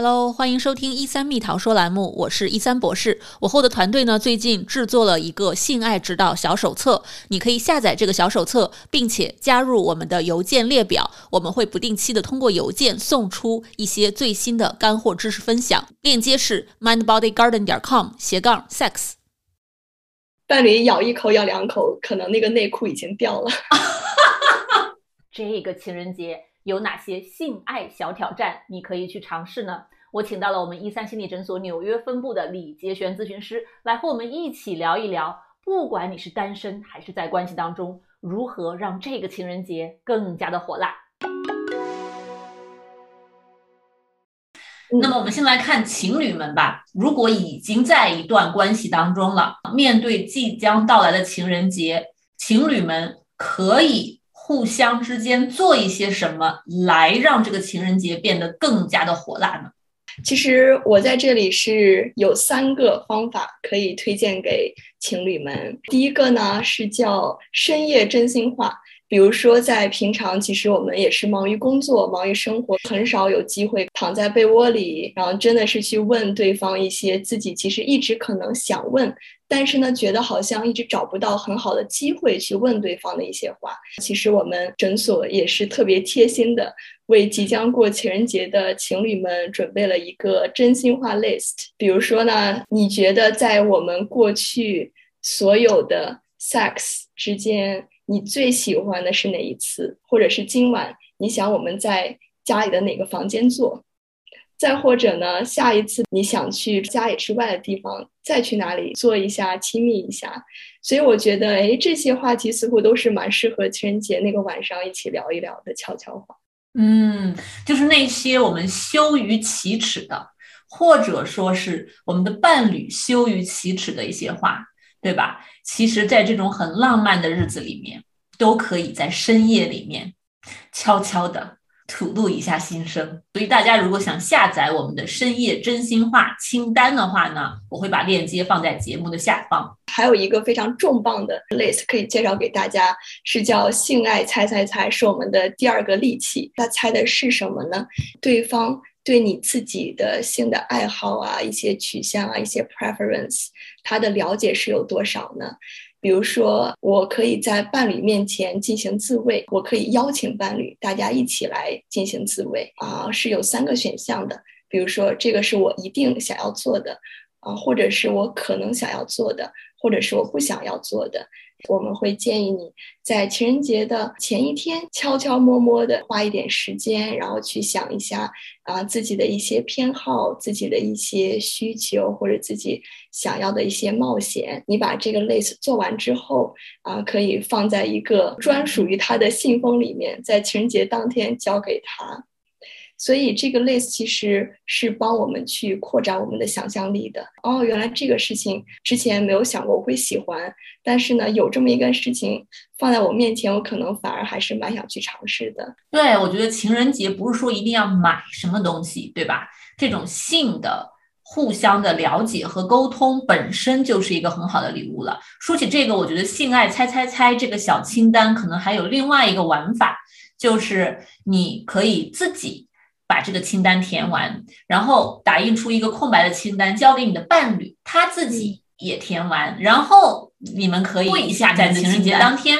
Hello，欢迎收听一三蜜桃说栏目，我是一三博士。我后的团队呢，最近制作了一个性爱指导小手册，你可以下载这个小手册，并且加入我们的邮件列表，我们会不定期的通过邮件送出一些最新的干货知识分享。链接是 mindbodygarden 点 com 斜杠 sex。伴侣咬一口咬两口，可能那个内裤已经掉了。这个情人节。有哪些性爱小挑战你可以去尝试呢？我请到了我们一三心理诊所纽约分部的李杰璇咨询师来和我们一起聊一聊，不管你是单身还是在关系当中，如何让这个情人节更加的火辣。那么我们先来看情侣们吧，如果已经在一段关系当中了，面对即将到来的情人节，情侣们可以。互相之间做一些什么来让这个情人节变得更加的火辣呢？其实我在这里是有三个方法可以推荐给情侣们。第一个呢是叫深夜真心话，比如说在平常，其实我们也是忙于工作、忙于生活，很少有机会躺在被窝里，然后真的是去问对方一些自己其实一直可能想问。但是呢，觉得好像一直找不到很好的机会去问对方的一些话。其实我们诊所也是特别贴心的，为即将过情人节的情侣们准备了一个真心话 list。比如说呢，你觉得在我们过去所有的 sex 之间，你最喜欢的是哪一次？或者是今晚你想我们在家里的哪个房间做？再或者呢，下一次你想去家里之外的地方，再去哪里做一下亲密一下？所以我觉得，哎，这些话题似乎都是蛮适合情人节那个晚上一起聊一聊的悄悄话。嗯，就是那些我们羞于启齿的，或者说是我们的伴侣羞于启齿的一些话，对吧？其实，在这种很浪漫的日子里面，都可以在深夜里面悄悄的。吐露一下心声，所以大家如果想下载我们的深夜真心话清单的话呢，我会把链接放在节目的下方。还有一个非常重磅的 list 可以介绍给大家，是叫性爱猜猜猜，是我们的第二个利器。那猜的是什么呢？对方对你自己的性的爱好啊，一些取向啊，一些 preference，他的了解是有多少呢？比如说，我可以在伴侣面前进行自慰，我可以邀请伴侣大家一起来进行自慰啊，是有三个选项的。比如说，这个是我一定想要做的啊，或者是我可能想要做的，或者是我不想要做的。我们会建议你在情人节的前一天，悄悄摸摸的花一点时间，然后去想一下啊自己的一些偏好、自己的一些需求或者自己想要的一些冒险。你把这个 list 做完之后啊，可以放在一个专属于他的信封里面，在情人节当天交给他。所以这个 list 其实是帮我们去扩展我们的想象力的。哦，原来这个事情之前没有想过我会喜欢，但是呢，有这么一个事情放在我面前，我可能反而还是蛮想去尝试的。对，我觉得情人节不是说一定要买什么东西，对吧？这种性的互相的了解和沟通本身就是一个很好的礼物了。说起这个，我觉得性爱猜猜猜这个小清单可能还有另外一个玩法，就是你可以自己。把这个清单填完，然后打印出一个空白的清单，交给你的伴侣，他自己也填完，然后你们可以对一下，在情人节当天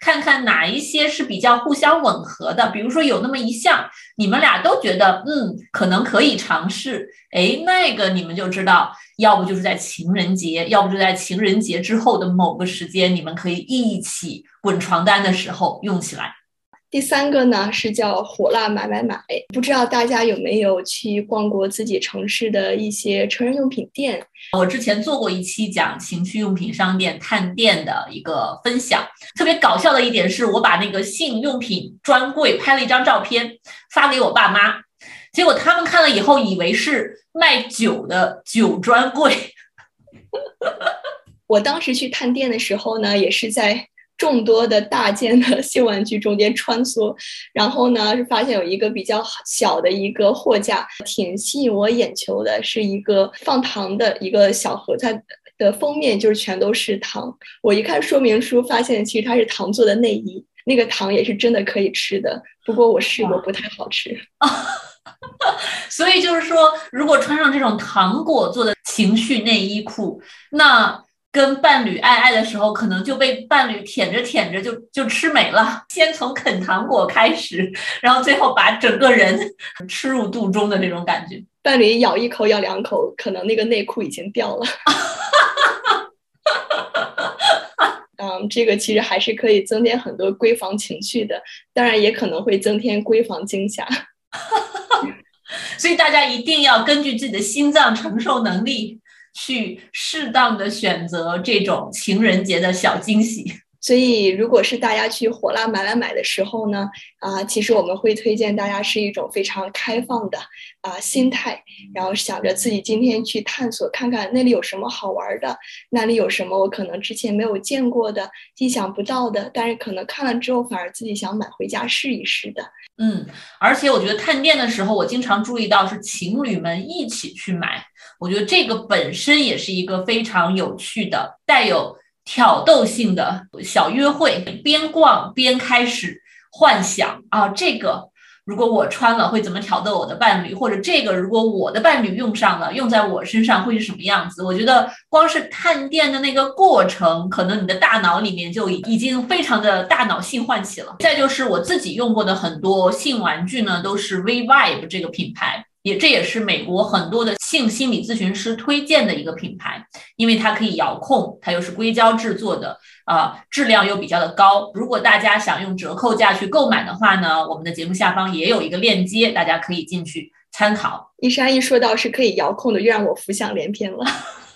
看看哪一些是比较互相吻合的。比如说有那么一项，你们俩都觉得嗯，可能可以尝试，哎，那个你们就知道，要不就是在情人节，要不就在情人节之后的某个时间，你们可以一起滚床单的时候用起来。第三个呢是叫火辣买买买，不知道大家有没有去逛过自己城市的一些成人用品店？我之前做过一期讲情趣用品商店探店的一个分享，特别搞笑的一点是我把那个性用品专柜拍了一张照片发给我爸妈，结果他们看了以后以为是卖酒的酒专柜。我当时去探店的时候呢，也是在。众多的大件的性玩具中间穿梭，然后呢，是发现有一个比较小的一个货架，挺吸引我眼球的，是一个放糖的一个小盒，它的封面就是全都是糖。我一看说明书，发现其实它是糖做的内衣，那个糖也是真的可以吃的，不过我试过不太好吃。所以就是说，如果穿上这种糖果做的情绪内衣裤，那跟伴侣爱爱的时候，可能就被伴侣舔着舔着就就吃没了。先从啃糖果开始，然后最后把整个人 吃入肚中的那种感觉。伴侣咬一口咬两口，可能那个内裤已经掉了。嗯，这个其实还是可以增添很多闺房情趣的，当然也可能会增添闺房惊吓。所以大家一定要根据自己的心脏承受能力，去适当的选择这种情人节的小惊喜。所以，如果是大家去火辣买买买的时候呢，啊，其实我们会推荐大家是一种非常开放的啊心态，然后想着自己今天去探索，看看那里有什么好玩的，那里有什么我可能之前没有见过的、意想不到的，但是可能看了之后反而自己想买回家试一试的。嗯，而且我觉得探店的时候，我经常注意到是情侣们一起去买，我觉得这个本身也是一个非常有趣的、带有。挑逗性的小约会，边逛边开始幻想啊，这个如果我穿了会怎么挑逗我的伴侣，或者这个如果我的伴侣用上了，用在我身上会是什么样子？我觉得光是探店的那个过程，可能你的大脑里面就已经非常的大脑性唤起了。再就是我自己用过的很多性玩具呢，都是 V Vibe 这个品牌。也这也是美国很多的性心理咨询师推荐的一个品牌，因为它可以遥控，它又是硅胶制作的，啊，质量又比较的高。如果大家想用折扣价去购买的话呢，我们的节目下方也有一个链接，大家可以进去参考。一山一说到是可以遥控的，又让我浮想联翩了。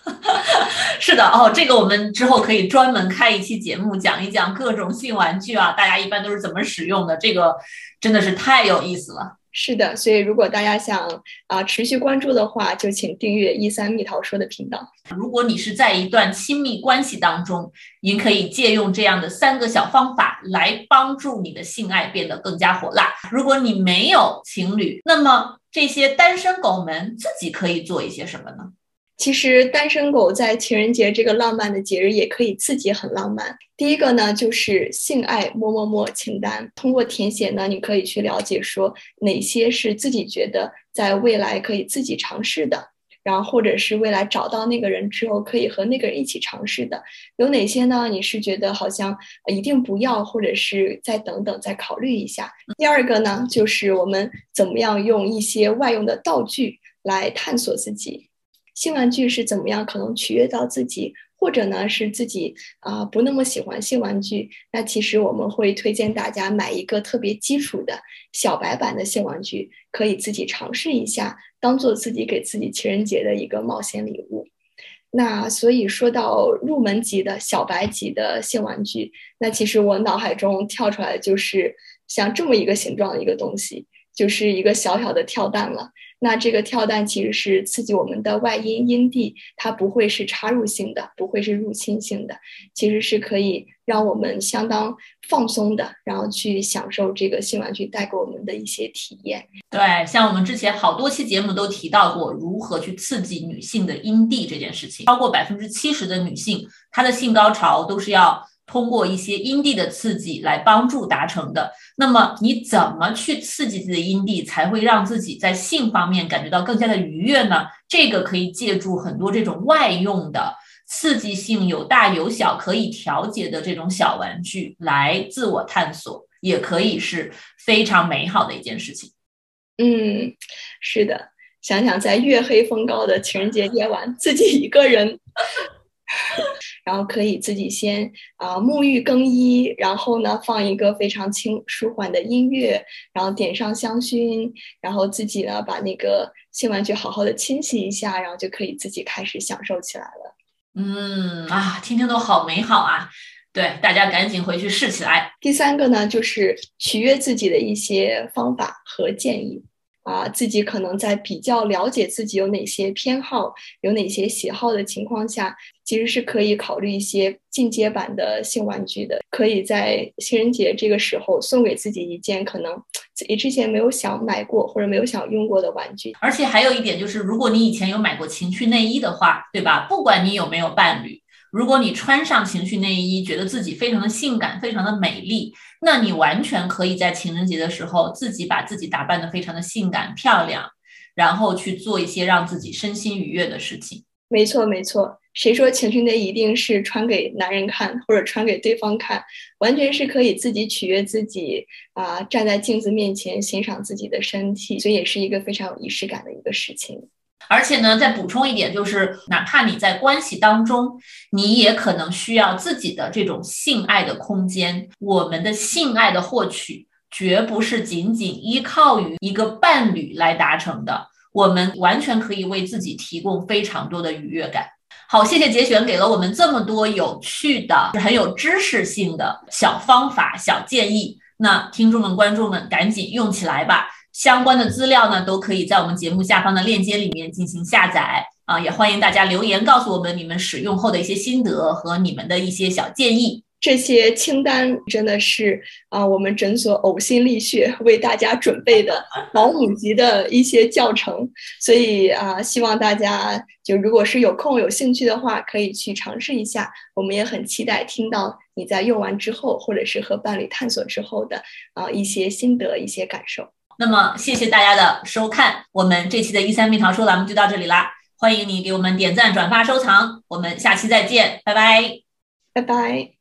是的哦，这个我们之后可以专门开一期节目讲一讲各种性玩具啊，大家一般都是怎么使用的，这个真的是太有意思了。是的，所以如果大家想啊持续关注的话，就请订阅一三蜜桃说的频道。如果你是在一段亲密关系当中，您可以借用这样的三个小方法来帮助你的性爱变得更加火辣。如果你没有情侣，那么这些单身狗们自己可以做一些什么呢？其实单身狗在情人节这个浪漫的节日也可以自己很浪漫。第一个呢，就是性爱么么么清单。通过填写呢，你可以去了解说哪些是自己觉得在未来可以自己尝试的，然后或者是未来找到那个人之后可以和那个人一起尝试的，有哪些呢？你是觉得好像一定不要，或者是再等等再考虑一下。第二个呢，就是我们怎么样用一些外用的道具来探索自己。性玩具是怎么样可能取悦到自己，或者呢是自己啊不那么喜欢性玩具？那其实我们会推荐大家买一个特别基础的小白版的性玩具，可以自己尝试一下，当做自己给自己情人节的一个冒险礼物。那所以说到入门级的小白级的性玩具，那其实我脑海中跳出来的就是像这么一个形状的一个东西，就是一个小小的跳蛋了。那这个跳蛋其实是刺激我们的外阴阴蒂，它不会是插入性的，不会是入侵性的，其实是可以让我们相当放松的，然后去享受这个性玩具带给我们的一些体验。对，像我们之前好多期节目都提到过如何去刺激女性的阴蒂这件事情，超过百分之七十的女性她的性高潮都是要。通过一些阴蒂的刺激来帮助达成的。那么你怎么去刺激自己的阴蒂，才会让自己在性方面感觉到更加的愉悦呢？这个可以借助很多这种外用的刺激性有大有小，可以调节的这种小玩具来自我探索，也可以是非常美好的一件事情。嗯，是的，想想在月黑风高的情人节夜晚，自己一个人。然后可以自己先啊沐浴更衣，然后呢放一个非常轻舒缓的音乐，然后点上香薰，然后自己呢把那个性玩具好好的清洗一下，然后就可以自己开始享受起来了。嗯啊，听听都好美好啊！对，大家赶紧回去试起来。第三个呢，就是取悦自己的一些方法和建议。啊，自己可能在比较了解自己有哪些偏好、有哪些喜好的情况下，其实是可以考虑一些进阶版的性玩具的。可以在情人节这个时候送给自己一件可能自己之前没有想买过或者没有想用过的玩具。而且还有一点就是，如果你以前有买过情趣内衣的话，对吧？不管你有没有伴侣。如果你穿上情绪内衣，觉得自己非常的性感，非常的美丽，那你完全可以在情人节的时候自己把自己打扮的非常的性感漂亮，然后去做一些让自己身心愉悦的事情。没错，没错。谁说情绪内衣一定是穿给男人看或者穿给对方看？完全是可以自己取悦自己啊，站在镜子面前欣赏自己的身体，所以也是一个非常有仪式感的一个事情。而且呢，再补充一点，就是哪怕你在关系当中，你也可能需要自己的这种性爱的空间。我们的性爱的获取，绝不是仅仅依靠于一个伴侣来达成的，我们完全可以为自己提供非常多的愉悦感。好，谢谢节选给了我们这么多有趣的、很有知识性的小方法、小建议。那听众们、观众们，赶紧用起来吧！相关的资料呢，都可以在我们节目下方的链接里面进行下载啊！也欢迎大家留言告诉我们你们使用后的一些心得和你们的一些小建议。这些清单真的是啊，我们诊所呕心沥血为大家准备的保姆级的一些教程，所以啊，希望大家就如果是有空有兴趣的话，可以去尝试一下。我们也很期待听到你在用完之后，或者是和伴侣探索之后的啊一些心得、一些感受。那么，谢谢大家的收看，我们这期的一三蜜桃说栏目就到这里啦。欢迎你给我们点赞、转发、收藏，我们下期再见，拜拜，拜拜。